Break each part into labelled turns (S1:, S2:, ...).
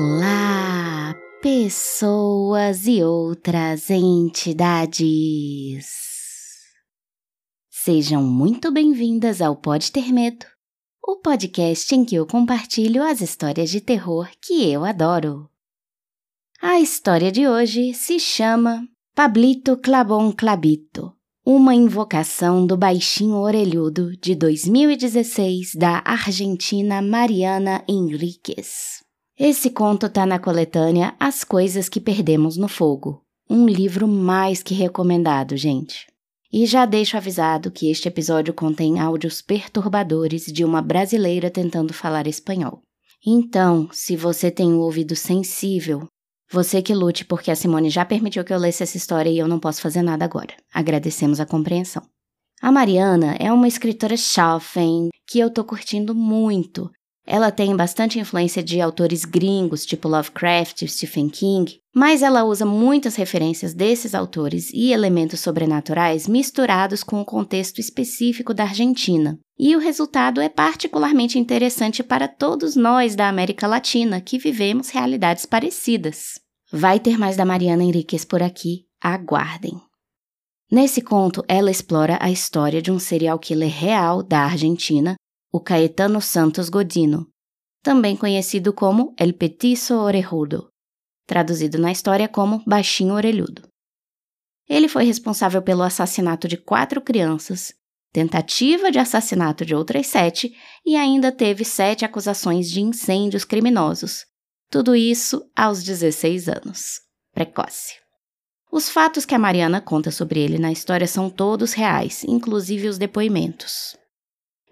S1: Olá, pessoas e outras entidades. Sejam muito bem-vindas ao Pode Ter Medo, o podcast em que eu compartilho as histórias de terror que eu adoro. A história de hoje se chama Pablito Clabon Clabito, uma invocação do baixinho orelhudo de 2016 da Argentina Mariana Henriquez. Esse conto tá na coletânea As Coisas que Perdemos no Fogo, um livro mais que recomendado, gente. E já deixo avisado que este episódio contém áudios perturbadores de uma brasileira tentando falar espanhol. Então, se você tem um ouvido sensível, você que lute porque a Simone já permitiu que eu lesse essa história e eu não posso fazer nada agora. Agradecemos a compreensão. A Mariana é uma escritora jovem que eu tô curtindo muito ela tem bastante influência de autores gringos, tipo Lovecraft Stephen King, mas ela usa muitas referências desses autores e elementos sobrenaturais misturados com o contexto específico da Argentina. E o resultado é particularmente interessante para todos nós da América Latina que vivemos realidades parecidas. Vai ter mais da Mariana Henriquez por aqui, aguardem. Nesse conto, ela explora a história de um serial killer real da Argentina o Caetano Santos Godino, também conhecido como El Petiso Orejudo, traduzido na história como Baixinho Orelhudo. Ele foi responsável pelo assassinato de quatro crianças, tentativa de assassinato de outras sete e ainda teve sete acusações de incêndios criminosos. Tudo isso aos 16 anos. Precoce. Os fatos que a Mariana conta sobre ele na história são todos reais, inclusive os depoimentos.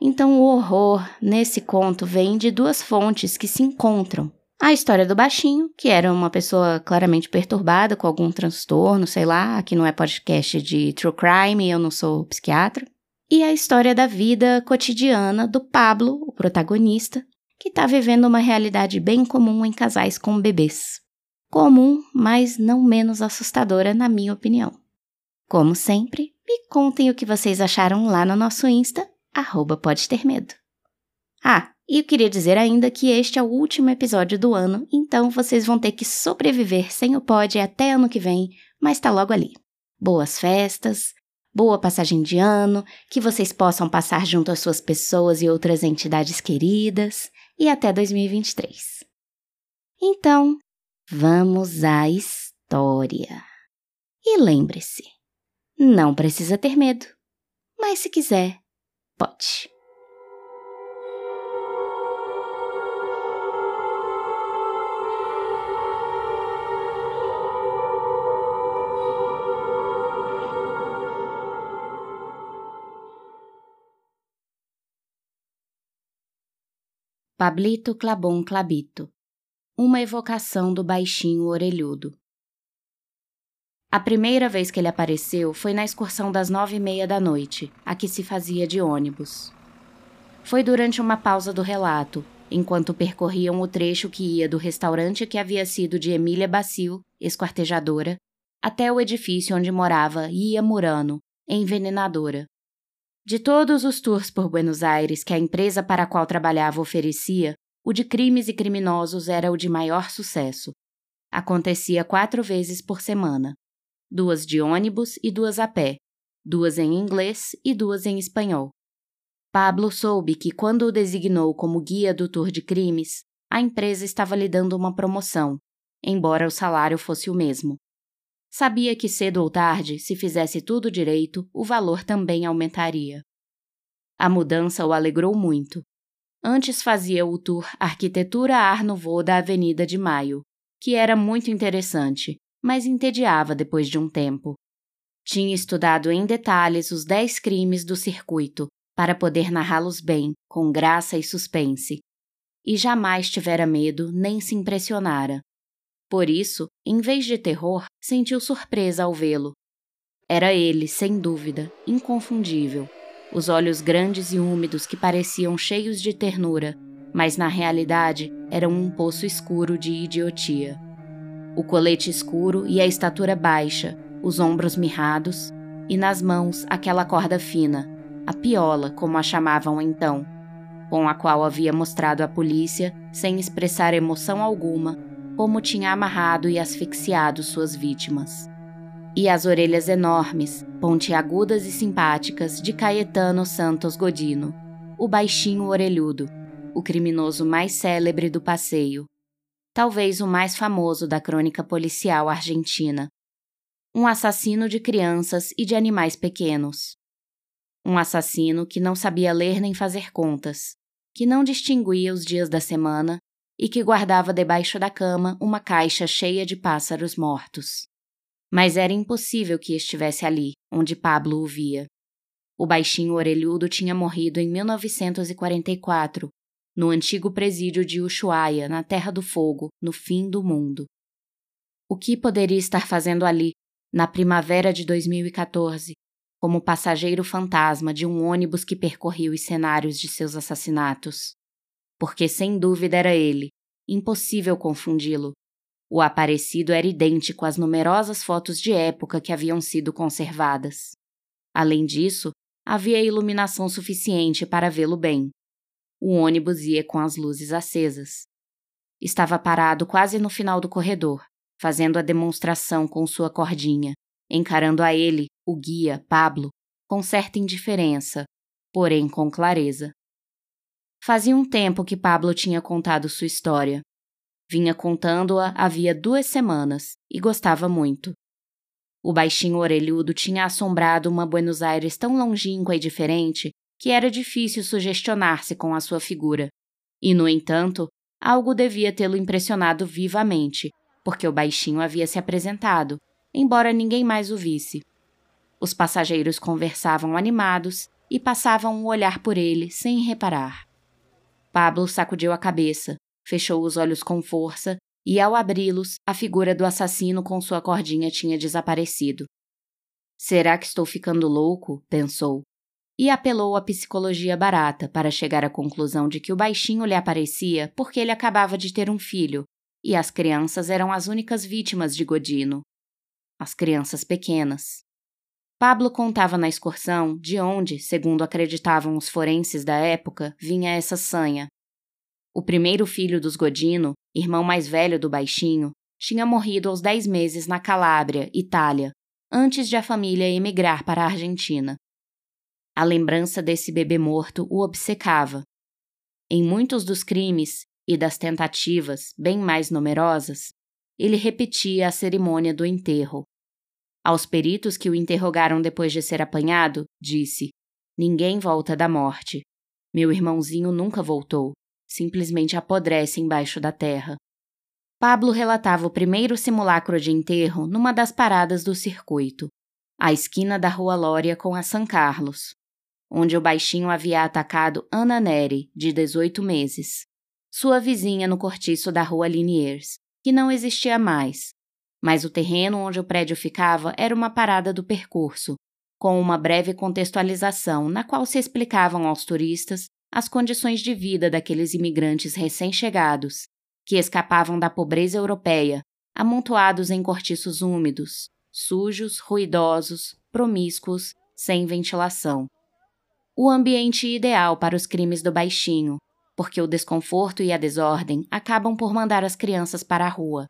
S1: Então, o horror nesse conto vem de duas fontes que se encontram. A história do baixinho, que era uma pessoa claramente perturbada com algum transtorno, sei lá, aqui não é podcast de true crime, eu não sou psiquiatra. E a história da vida cotidiana do Pablo, o protagonista, que está vivendo uma realidade bem comum em casais com bebês. Comum, mas não menos assustadora, na minha opinião. Como sempre, me contem o que vocês acharam lá no nosso Insta arroba pode ter medo. Ah, e eu queria dizer ainda que este é o último episódio do ano, então vocês vão ter que sobreviver sem o pod até ano que vem, mas tá logo ali. Boas festas, boa passagem de ano, que vocês possam passar junto às suas pessoas e outras entidades queridas, e até 2023. Então, vamos à história. E lembre-se, não precisa ter medo, mas se quiser, Pode. Pablito Clabon Clabito Uma evocação do baixinho orelhudo. A primeira vez que ele apareceu foi na excursão das nove e meia da noite, a que se fazia de ônibus. Foi durante uma pausa do relato, enquanto percorriam o trecho que ia do restaurante que havia sido de Emília Bacil, esquartejadora, até o edifício onde morava Ia Murano, envenenadora. De todos os tours por Buenos Aires que a empresa para a qual trabalhava oferecia, o de crimes e criminosos era o de maior sucesso. Acontecia quatro vezes por semana duas de ônibus e duas a pé, duas em inglês e duas em espanhol. Pablo soube que, quando o designou como guia do tour de crimes, a empresa estava lhe dando uma promoção, embora o salário fosse o mesmo. Sabia que cedo ou tarde, se fizesse tudo direito, o valor também aumentaria. A mudança o alegrou muito. Antes fazia o tour Arquitetura Art Nouveau da Avenida de Maio, que era muito interessante, mas entediava depois de um tempo. Tinha estudado em detalhes os dez crimes do circuito para poder narrá-los bem, com graça e suspense. E jamais tivera medo nem se impressionara. Por isso, em vez de terror, sentiu surpresa ao vê-lo. Era ele, sem dúvida, inconfundível. Os olhos grandes e úmidos que pareciam cheios de ternura, mas na realidade eram um poço escuro de idiotia o colete escuro e a estatura baixa, os ombros mirrados, e nas mãos aquela corda fina, a piola, como a chamavam então, com a qual havia mostrado à polícia, sem expressar emoção alguma, como tinha amarrado e asfixiado suas vítimas. E as orelhas enormes, pontiagudas e simpáticas de Caetano Santos Godino, o baixinho orelhudo, o criminoso mais célebre do passeio, talvez o mais famoso da crônica policial argentina. Um assassino de crianças e de animais pequenos. Um assassino que não sabia ler nem fazer contas, que não distinguia os dias da semana e que guardava debaixo da cama uma caixa cheia de pássaros mortos. Mas era impossível que estivesse ali, onde Pablo o via. O baixinho orelhudo tinha morrido em 1944, no antigo presídio de Ushuaia, na Terra do Fogo, no fim do mundo. O que poderia estar fazendo ali, na primavera de 2014, como passageiro fantasma de um ônibus que percorria os cenários de seus assassinatos? Porque sem dúvida era ele, impossível confundi-lo. O aparecido era idêntico às numerosas fotos de época que haviam sido conservadas. Além disso, havia iluminação suficiente para vê-lo bem. O ônibus ia com as luzes acesas. Estava parado quase no final do corredor, fazendo a demonstração com sua cordinha, encarando a ele, o guia, Pablo, com certa indiferença, porém com clareza. Fazia um tempo que Pablo tinha contado sua história. Vinha contando-a havia duas semanas e gostava muito. O baixinho orelhudo tinha assombrado uma Buenos Aires tão longínqua e diferente que era difícil sugestionar-se com a sua figura. E, no entanto, algo devia tê-lo impressionado vivamente, porque o baixinho havia se apresentado, embora ninguém mais o visse. Os passageiros conversavam animados e passavam um olhar por ele sem reparar. Pablo sacudiu a cabeça, fechou os olhos com força e, ao abri-los, a figura do assassino com sua cordinha tinha desaparecido. Será que estou ficando louco? pensou, e apelou à psicologia barata para chegar à conclusão de que o baixinho lhe aparecia porque ele acabava de ter um filho e as crianças eram as únicas vítimas de Godino. As crianças pequenas. Pablo contava na excursão de onde, segundo acreditavam os forenses da época, vinha essa sanha. O primeiro filho dos Godino, irmão mais velho do baixinho, tinha morrido aos dez meses na Calábria, Itália, antes de a família emigrar para a Argentina. A lembrança desse bebê morto o obcecava. Em muitos dos crimes e das tentativas, bem mais numerosas, ele repetia a cerimônia do enterro. Aos peritos que o interrogaram depois de ser apanhado, disse: Ninguém volta da morte. Meu irmãozinho nunca voltou. Simplesmente apodrece embaixo da terra. Pablo relatava o primeiro simulacro de enterro numa das paradas do circuito, à esquina da Rua Lória com a São Carlos, onde o baixinho havia atacado Ana Neri, de 18 meses, sua vizinha no cortiço da rua Liniers, que não existia mais. Mas o terreno onde o prédio ficava era uma parada do percurso, com uma breve contextualização na qual se explicavam aos turistas as condições de vida daqueles imigrantes recém-chegados, que escapavam da pobreza europeia, amontoados em cortiços úmidos, sujos, ruidosos, promíscuos, sem ventilação o ambiente ideal para os crimes do baixinho, porque o desconforto e a desordem acabam por mandar as crianças para a rua.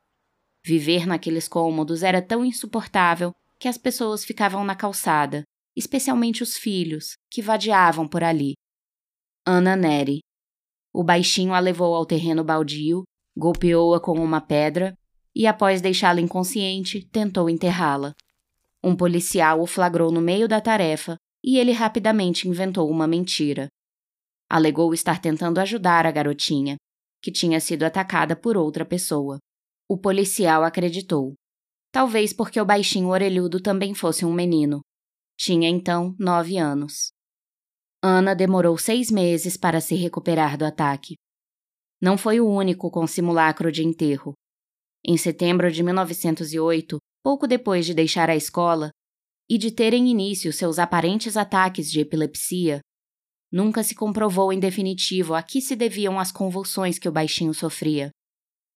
S1: Viver naqueles cômodos era tão insuportável que as pessoas ficavam na calçada, especialmente os filhos, que vadiavam por ali. Ana Neri. O baixinho a levou ao terreno baldio, golpeou-a com uma pedra e, após deixá-la inconsciente, tentou enterrá-la. Um policial o flagrou no meio da tarefa e ele rapidamente inventou uma mentira. Alegou estar tentando ajudar a garotinha, que tinha sido atacada por outra pessoa. O policial acreditou. Talvez porque o baixinho orelhudo também fosse um menino. Tinha então nove anos. Ana demorou seis meses para se recuperar do ataque. Não foi o único com simulacro de enterro. Em setembro de 1908, pouco depois de deixar a escola, e de terem início seus aparentes ataques de epilepsia, nunca se comprovou em definitivo a que se deviam as convulsões que o baixinho sofria.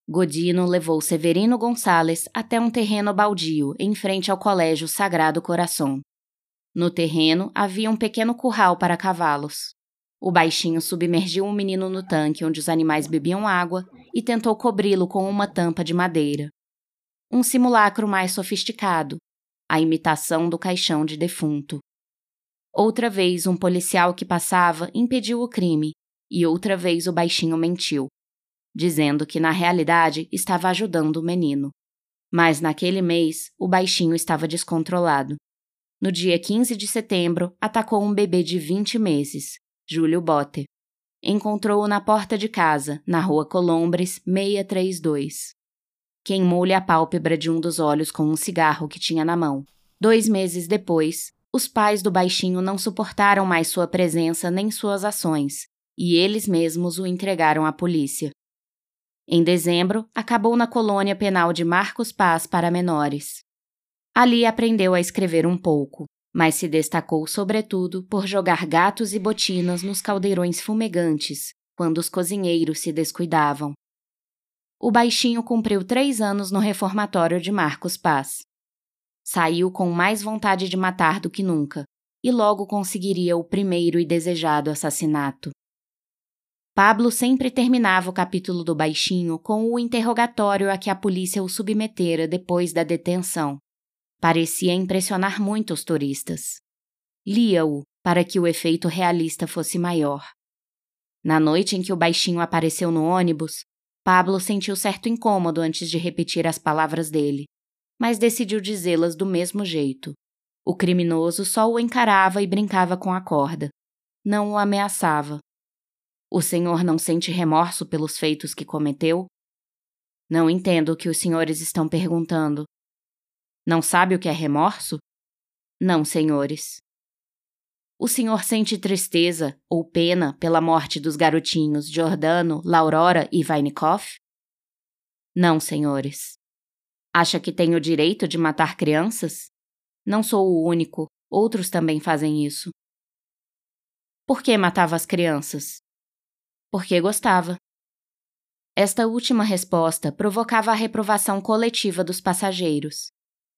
S1: Godino levou Severino Gonçalves até um terreno baldio em frente ao Colégio Sagrado Coração. No terreno havia um pequeno curral para cavalos. O baixinho submergiu o menino no tanque onde os animais bebiam água e tentou cobri-lo com uma tampa de madeira. Um simulacro mais sofisticado, a imitação do caixão de defunto. Outra vez, um policial que passava impediu o crime, e outra vez o baixinho mentiu, dizendo que na realidade estava ajudando o menino. Mas naquele mês, o baixinho estava descontrolado. No dia 15 de setembro, atacou um bebê de 20 meses, Júlio Bote. Encontrou-o na porta de casa, na rua Colombres, 632. Queimou-lhe a pálpebra de um dos olhos com um cigarro que tinha na mão. Dois meses depois, os pais do baixinho não suportaram mais sua presença nem suas ações, e eles mesmos o entregaram à polícia. Em dezembro, acabou na colônia penal de Marcos Paz para menores. Ali aprendeu a escrever um pouco mas se destacou sobretudo por jogar gatos e botinas nos caldeirões fumegantes, quando os cozinheiros se descuidavam. O baixinho cumpriu três anos no reformatório de Marcos Paz. Saiu com mais vontade de matar do que nunca, e logo conseguiria o primeiro e desejado assassinato. Pablo sempre terminava o capítulo do baixinho com o interrogatório a que a polícia o submetera depois da detenção. Parecia impressionar muito os turistas. Lia-o para que o efeito realista fosse maior. Na noite em que o baixinho apareceu no ônibus, Pablo sentiu certo incômodo antes de repetir as palavras dele, mas decidiu dizê-las do mesmo jeito. O criminoso só o encarava e brincava com a corda. Não o ameaçava. O senhor não sente remorso pelos feitos que cometeu? Não entendo o que os senhores estão perguntando, não sabe o que é remorso? Não, senhores. O senhor sente tristeza ou pena pela morte dos garotinhos Giordano, Laurora e Vainikoff? Não, senhores. Acha que tenho o direito de matar crianças? Não sou o único, outros também fazem isso. Por que matava as crianças? Porque gostava. Esta última resposta provocava a reprovação coletiva dos passageiros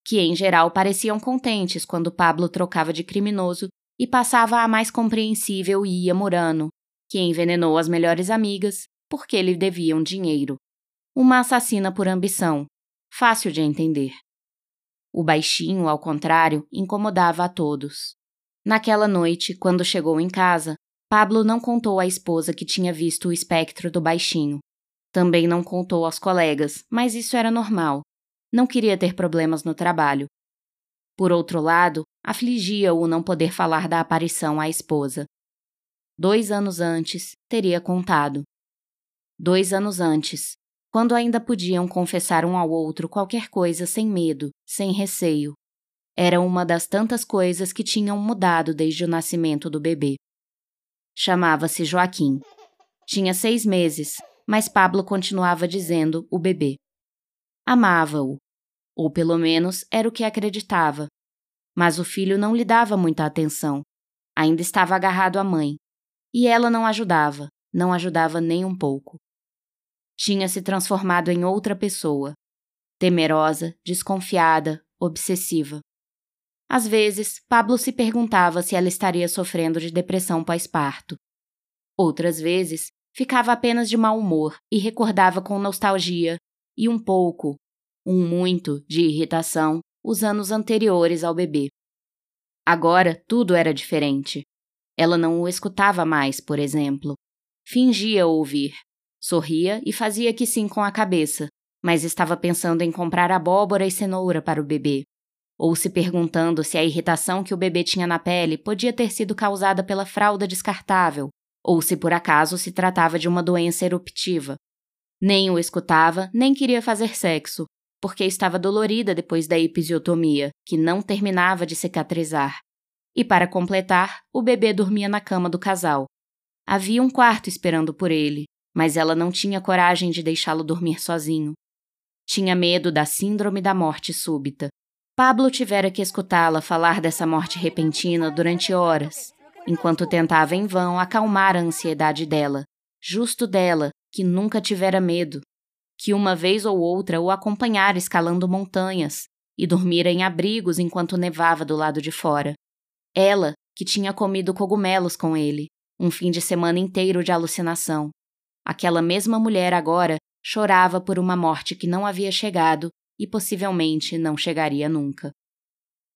S1: que em geral pareciam contentes quando Pablo trocava de criminoso e passava a mais compreensível Ia Murano, que envenenou as melhores amigas porque lhe deviam dinheiro. Uma assassina por ambição, fácil de entender. O baixinho, ao contrário, incomodava a todos. Naquela noite, quando chegou em casa, Pablo não contou à esposa que tinha visto o espectro do baixinho. Também não contou aos colegas, mas isso era normal. Não queria ter problemas no trabalho. Por outro lado, afligia-o não poder falar da aparição à esposa. Dois anos antes, teria contado. Dois anos antes, quando ainda podiam confessar um ao outro qualquer coisa sem medo, sem receio. Era uma das tantas coisas que tinham mudado desde o nascimento do bebê. Chamava-se Joaquim. Tinha seis meses, mas Pablo continuava dizendo o bebê. Amava-o, ou pelo menos era o que acreditava. Mas o filho não lhe dava muita atenção. Ainda estava agarrado à mãe. E ela não ajudava, não ajudava nem um pouco. Tinha se transformado em outra pessoa. Temerosa, desconfiada, obsessiva. Às vezes, Pablo se perguntava se ela estaria sofrendo de depressão pós-parto. Outras vezes, ficava apenas de mau humor e recordava com nostalgia e um pouco, um muito, de irritação os anos anteriores ao bebê. Agora tudo era diferente. Ela não o escutava mais, por exemplo. Fingia ouvir. Sorria e fazia que sim com a cabeça, mas estava pensando em comprar abóbora e cenoura para o bebê. Ou se perguntando se a irritação que o bebê tinha na pele podia ter sido causada pela fralda descartável, ou se por acaso se tratava de uma doença eruptiva. Nem o escutava, nem queria fazer sexo, porque estava dolorida depois da episiotomia, que não terminava de cicatrizar. E para completar, o bebê dormia na cama do casal. Havia um quarto esperando por ele, mas ela não tinha coragem de deixá-lo dormir sozinho. Tinha medo da síndrome da morte súbita. Pablo tivera que escutá-la falar dessa morte repentina durante horas, enquanto tentava em vão acalmar a ansiedade dela, justo dela, que nunca tivera medo, que uma vez ou outra o acompanhara escalando montanhas e dormira em abrigos enquanto nevava do lado de fora. Ela, que tinha comido cogumelos com ele, Um fim de semana inteiro de alucinação. Aquela mesma mulher agora chorava por uma morte que não havia chegado e possivelmente não chegaria nunca.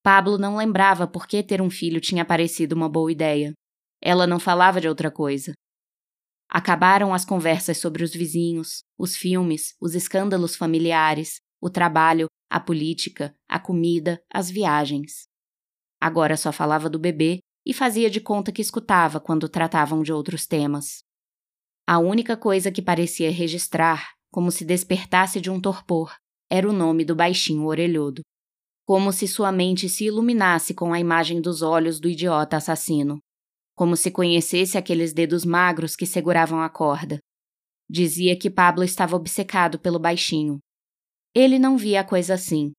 S1: Pablo não lembrava por que ter um filho tinha parecido uma boa ideia. Ela não falava de outra coisa. Acabaram as conversas sobre os vizinhos, os filmes, os escândalos familiares, o trabalho, a política, a comida, as viagens. Agora só falava do bebê e fazia de conta que escutava quando tratavam de outros temas. A única coisa que parecia registrar, como se despertasse de um torpor, era o nome do baixinho orelhudo. Como se sua mente se iluminasse com a imagem dos olhos do idiota assassino. Como se conhecesse aqueles dedos magros que seguravam a corda. Dizia que Pablo estava obcecado pelo baixinho. Ele não via a coisa assim.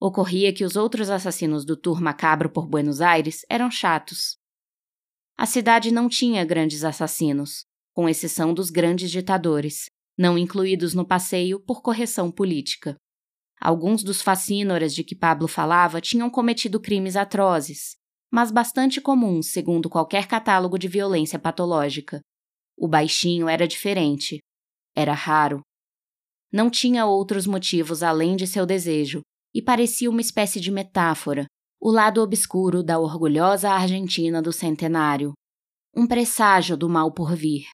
S1: Ocorria que os outros assassinos do tour macabro por Buenos Aires eram chatos. A cidade não tinha grandes assassinos, com exceção dos grandes ditadores, não incluídos no passeio por correção política. Alguns dos fascínoras de que Pablo falava tinham cometido crimes atrozes, mas bastante comuns segundo qualquer catálogo de violência patológica. O baixinho era diferente. Era raro. Não tinha outros motivos além de seu desejo, e parecia uma espécie de metáfora, o lado obscuro da orgulhosa Argentina do centenário. Um presságio do mal por vir.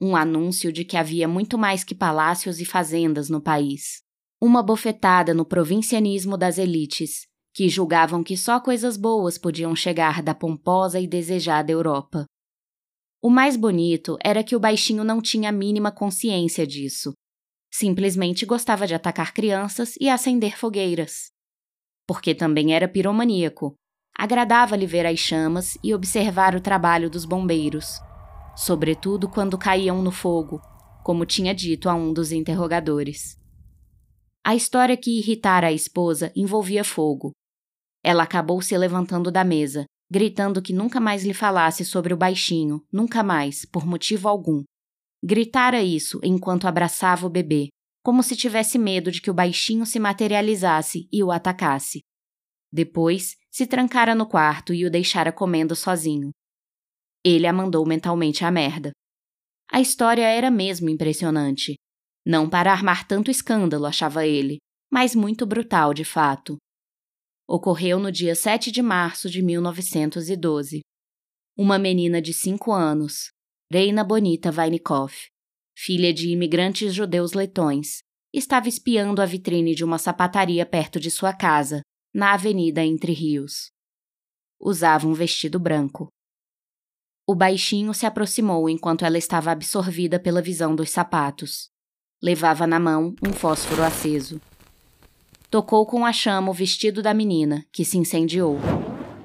S1: Um anúncio de que havia muito mais que palácios e fazendas no país. Uma bofetada no provincianismo das elites, que julgavam que só coisas boas podiam chegar da pomposa e desejada Europa. O mais bonito era que o baixinho não tinha a mínima consciência disso, Simplesmente gostava de atacar crianças e acender fogueiras. Porque também era piromaníaco. Agradava-lhe ver as chamas e observar o trabalho dos bombeiros, sobretudo quando caíam no fogo, como tinha dito a um dos interrogadores. A história que irritara a esposa envolvia fogo. Ela acabou se levantando da mesa, gritando que nunca mais lhe falasse sobre o baixinho, nunca mais, por motivo algum, Gritara isso enquanto abraçava o bebê, como se tivesse medo de que o baixinho se materializasse e o atacasse. Depois, se trancara no quarto e o deixara comendo sozinho. Ele a mandou mentalmente à merda. A história era mesmo impressionante. Não para armar tanto escândalo, achava ele, mas muito brutal de fato. Ocorreu no dia 7 de março de 1912. Uma menina de cinco anos, Reina Bonita Vainikov, filha de imigrantes judeus letões, estava espiando a vitrine de uma sapataria perto de sua casa, na Avenida Entre Rios. Usava um vestido branco. O baixinho se aproximou enquanto ela estava absorvida pela visão dos sapatos. Levava na mão um fósforo aceso. Tocou com a chama o vestido da menina, que se incendiou.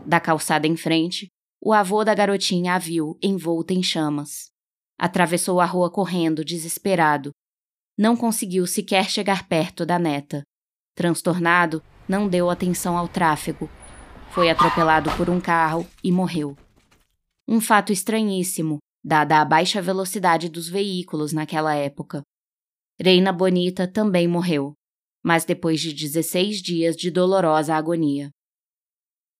S1: Da calçada em frente, o avô da garotinha a viu, envolta em chamas. Atravessou a rua correndo, desesperado. Não conseguiu sequer chegar perto da neta. Transtornado, não deu atenção ao tráfego. Foi atropelado por um carro e morreu. Um fato estranhíssimo, dada a baixa velocidade dos veículos naquela época. Reina Bonita também morreu, mas depois de 16 dias de dolorosa agonia.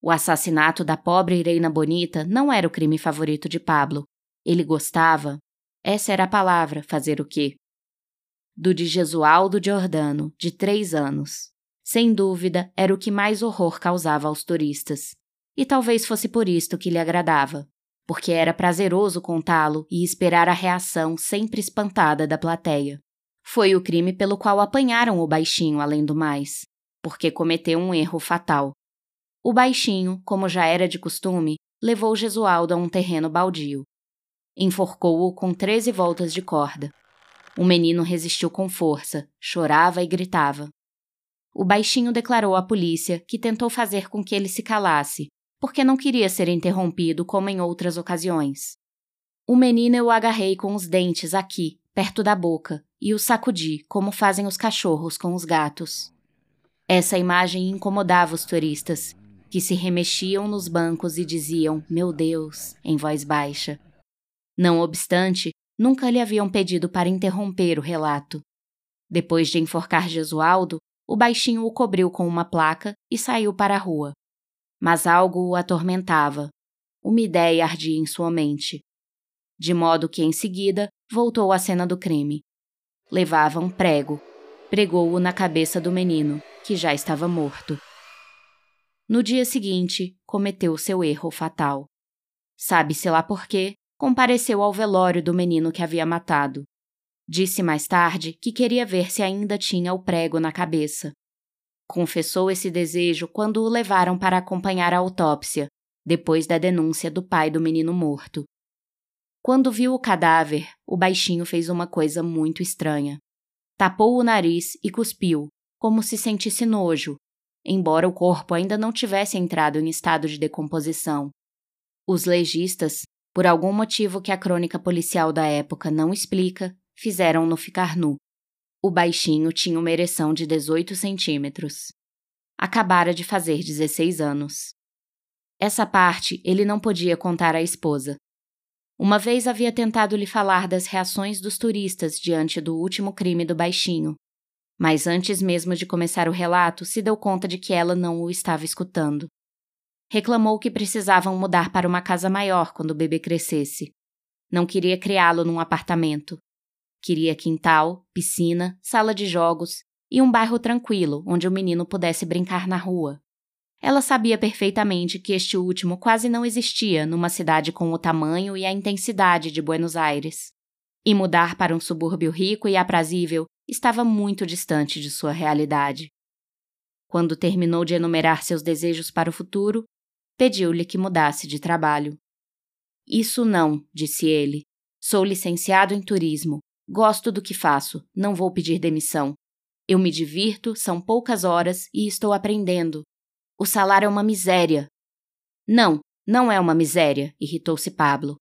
S1: O assassinato da pobre Reina Bonita não era o crime favorito de Pablo. Ele gostava, essa era a palavra, fazer o quê? Do de Jesualdo Giordano, de três anos. Sem dúvida, era o que mais horror causava aos turistas. E talvez fosse por isto que lhe agradava, porque era prazeroso contá-lo e esperar a reação sempre espantada da plateia. Foi o crime pelo qual apanharam o baixinho, além do mais, porque cometeu um erro fatal. O baixinho, como já era de costume, levou Gesualdo a um terreno baldio. Enforcou-o com treze voltas de corda. O menino resistiu com força, chorava e gritava. O baixinho declarou à polícia que tentou fazer com que ele se calasse, porque não queria ser interrompido como em outras ocasiões. O menino eu agarrei com os dentes aqui, perto da boca, e o sacudi, como fazem os cachorros com os gatos. Essa imagem incomodava os turistas, que se remexiam nos bancos e diziam Meu Deus, em voz baixa. Não obstante, nunca lhe haviam pedido para interromper o relato. Depois de enforcar Gesualdo, o baixinho o cobriu com uma placa e saiu para a rua. Mas algo o atormentava. Uma ideia ardia em sua mente. De modo que, em seguida, voltou à cena do crime. Levava um prego. Pregou-o na cabeça do menino, que já estava morto. No dia seguinte, cometeu seu erro fatal. Sabe-se lá por quê, compareceu ao velório do menino que havia matado. Disse mais tarde que queria ver se ainda tinha o prego na cabeça. Confessou esse desejo quando o levaram para acompanhar a autópsia, depois da denúncia do pai do menino morto. Quando viu o cadáver, o baixinho fez uma coisa muito estranha. Tapou o nariz e cuspiu, como se sentisse nojo, embora o corpo ainda não tivesse entrado em estado de decomposição. Os legistas, por algum motivo que a crônica policial da época não explica, fizeram-no ficar nu. O baixinho tinha uma ereção de 18 centímetros. Acabara de fazer 16 anos. Essa parte ele não podia contar à esposa. Uma vez havia tentado lhe falar das reações dos turistas diante do último crime do baixinho, mas antes mesmo de começar o relato, se deu conta de que ela não o estava escutando. Reclamou que precisavam mudar para uma casa maior quando o bebê crescesse. Não queria criá-lo num apartamento. Queria quintal, piscina, sala de jogos e um bairro tranquilo onde o menino pudesse brincar na rua. Ela sabia perfeitamente que este último quase não existia numa cidade com o tamanho e a intensidade de Buenos Aires. E mudar para um subúrbio rico e aprazível estava muito distante de sua realidade. Quando terminou de enumerar seus desejos para o futuro, pediu-lhe que mudasse de trabalho. Isso não, disse ele. Sou licenciado em turismo. Gosto do que faço, não vou pedir demissão. Eu me divirto, são poucas horas e estou aprendendo. O salário é uma miséria. Não, não é uma miséria, irritou-se Pablo.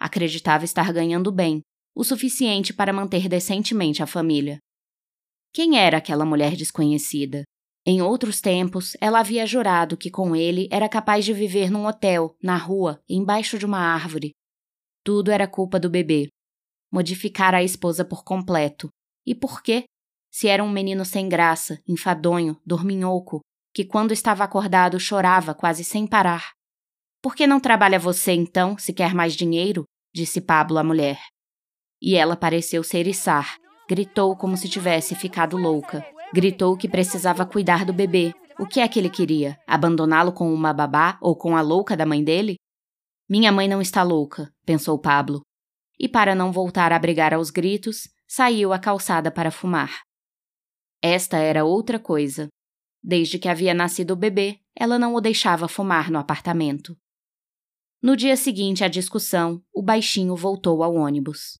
S1: Acreditava estar ganhando bem, o suficiente para manter decentemente a família. Quem era aquela mulher desconhecida? Em outros tempos, ela havia jurado que com ele era capaz de viver num hotel, na rua, embaixo de uma árvore. Tudo era culpa do bebê modificar a esposa por completo. E por quê? Se era um menino sem graça, enfadonho, dorminhoco, que quando estava acordado chorava quase sem parar. Por que não trabalha você então, se quer mais dinheiro? disse Pablo à mulher. E ela pareceu se eriçar. Gritou como se tivesse ficado louca. Gritou que precisava cuidar do bebê. O que é que ele queria? Abandoná-lo com uma babá ou com a louca da mãe dele? Minha mãe não está louca, pensou Pablo e, para não voltar a brigar aos gritos, saiu à calçada para fumar. Esta era outra coisa. Desde que havia nascido o bebê, ela não o deixava fumar no apartamento. No dia seguinte à discussão, o baixinho voltou ao ônibus.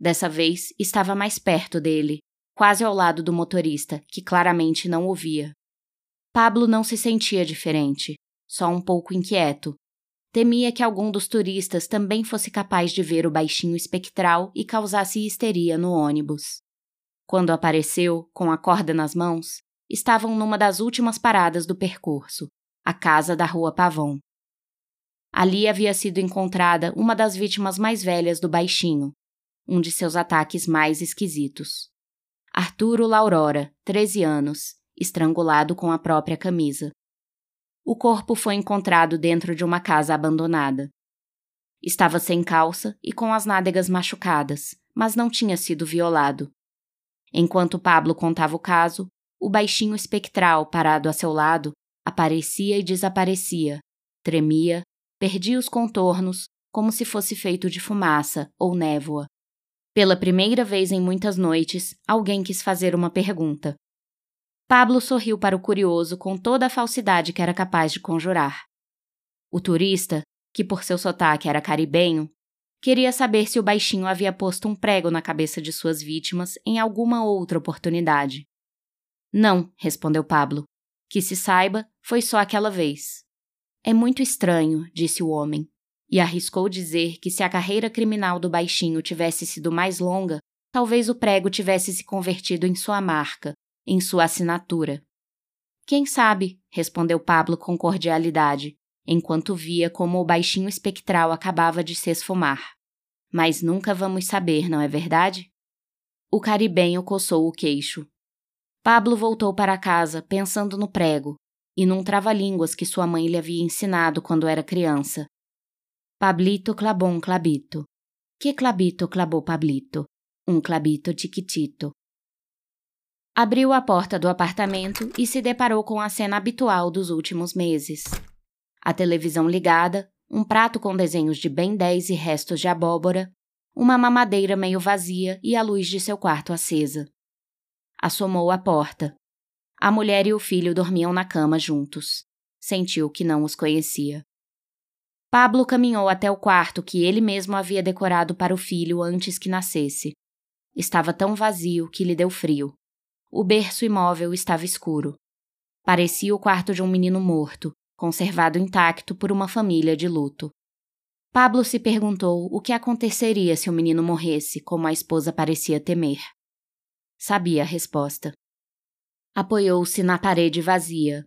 S1: Dessa vez estava mais perto dele, quase ao lado do motorista, que claramente não ouvia. Pablo não se sentia diferente, só um pouco inquieto, Temia que algum dos turistas também fosse capaz de ver o baixinho espectral e causasse histeria no ônibus. Quando apareceu, com a corda nas mãos, estavam numa das últimas paradas do percurso, a casa da Rua Pavão. Ali havia sido encontrada uma das vítimas mais velhas do baixinho, um de seus ataques mais esquisitos. Arturo Laurora, 13 anos, estrangulado com a própria camisa o corpo foi encontrado dentro de uma casa abandonada. Estava sem calça e com as nádegas machucadas, mas não tinha sido violado. Enquanto Pablo contava o caso, o baixinho espectral parado a seu lado aparecia e desaparecia, tremia, perdia os contornos como se fosse feito de fumaça ou névoa. Pela primeira vez em muitas noites, alguém quis fazer uma pergunta. Pablo sorriu para o curioso com toda a falsidade que era capaz de conjurar. O turista, que por seu sotaque era caribenho, queria saber se o baixinho havia posto um prego na cabeça de suas vítimas em alguma outra oportunidade. Não, respondeu Pablo. Que se saiba, foi só aquela vez. É muito estranho, disse o homem, e arriscou dizer que se a carreira criminal do baixinho tivesse sido mais longa, talvez o prego tivesse se convertido em sua marca, em sua assinatura. Quem sabe? respondeu Pablo com cordialidade, enquanto via como o baixinho espectral acabava de se esfumar. Mas nunca vamos saber, não é verdade? O caribenho coçou o queixo. Pablo voltou para casa pensando no prego e num trava-línguas que sua mãe lhe havia ensinado quando era criança. Pablito clabon clabito. Que clabito clabou Pablito, um clabito tiquitito. Abriu a porta do apartamento e se deparou com a cena habitual dos últimos meses. A televisão ligada, um prato com desenhos de Ben 10 e restos de abóbora, uma mamadeira meio vazia e a luz de seu quarto acesa. Assomou a porta. A mulher e o filho dormiam na cama juntos. Sentiu que não os conhecia. Pablo caminhou até o quarto que ele mesmo havia decorado para o filho antes que nascesse. Estava tão vazio que lhe deu frio. O berço imóvel estava escuro. Parecia o quarto de um menino morto, conservado intacto por uma família de luto. Pablo se perguntou o que aconteceria se o menino morresse, como a esposa parecia temer. Sabia a resposta. Apoiou-se na parede vazia,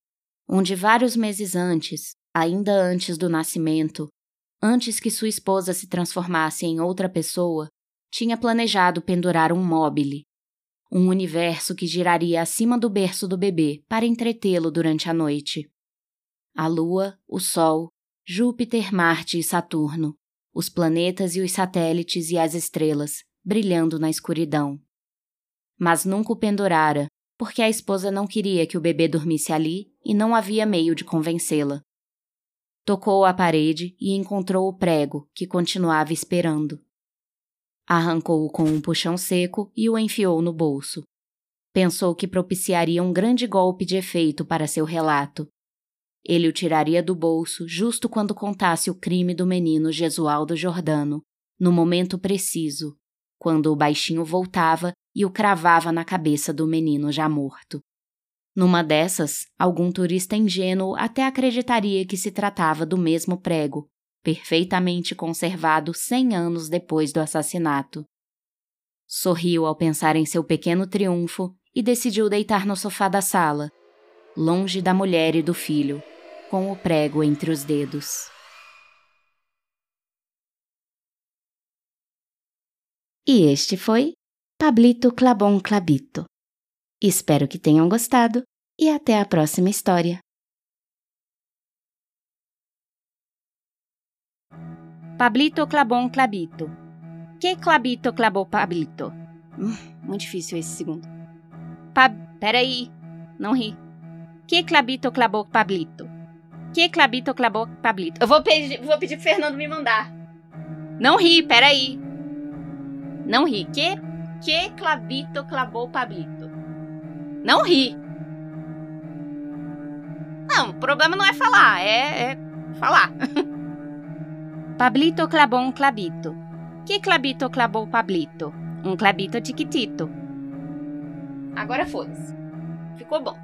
S1: onde vários meses antes, ainda antes do nascimento, antes que sua esposa se transformasse em outra pessoa, tinha planejado pendurar um mobile, um universo que giraria acima do berço do bebê para entretê-lo durante a noite. A Lua, o Sol, Júpiter, Marte e Saturno, os planetas e os satélites e as estrelas, brilhando na escuridão. Mas nunca o pendurara, porque a esposa não queria que o bebê dormisse ali e não havia meio de convencê-la. Tocou a parede e encontrou o prego, que continuava esperando. Arrancou-o com um puxão seco e o enfiou no bolso. Pensou que propiciaria um grande golpe de efeito para seu relato. Ele o tiraria do bolso justo quando contasse o crime do menino Gesualdo Jordano, no momento preciso, quando o baixinho voltava e o cravava na cabeça do menino já morto. Numa dessas, algum turista ingênuo até acreditaria que se tratava do mesmo prego, perfeitamente conservado cem anos depois do assassinato. Sorriu ao pensar em seu pequeno triunfo e decidiu deitar no sofá da sala, longe da mulher e do filho, com o prego entre os dedos. E este foi Pablito Clabon Clabito. Espero que tenham gostado e até a próxima história. Pablito Clabon Clabito. Que Clabito Clabou Pablito? Hum, muito difícil esse segundo. Pab... Peraí. Não ri. Que Clabito Clabou Pablito? Que Clabito Clabou Pablito? Eu vou vou pedir pro Fernando me mandar. Não ri, peraí. Não ri. Que que Clavito clavou Pablito? Não ri. Não, o problema não é falar, é, é falar. Pablito clavou um clabito. Que clabito clavou Pablito? Um clabito tiquitito. Agora foda-se. Ficou bom.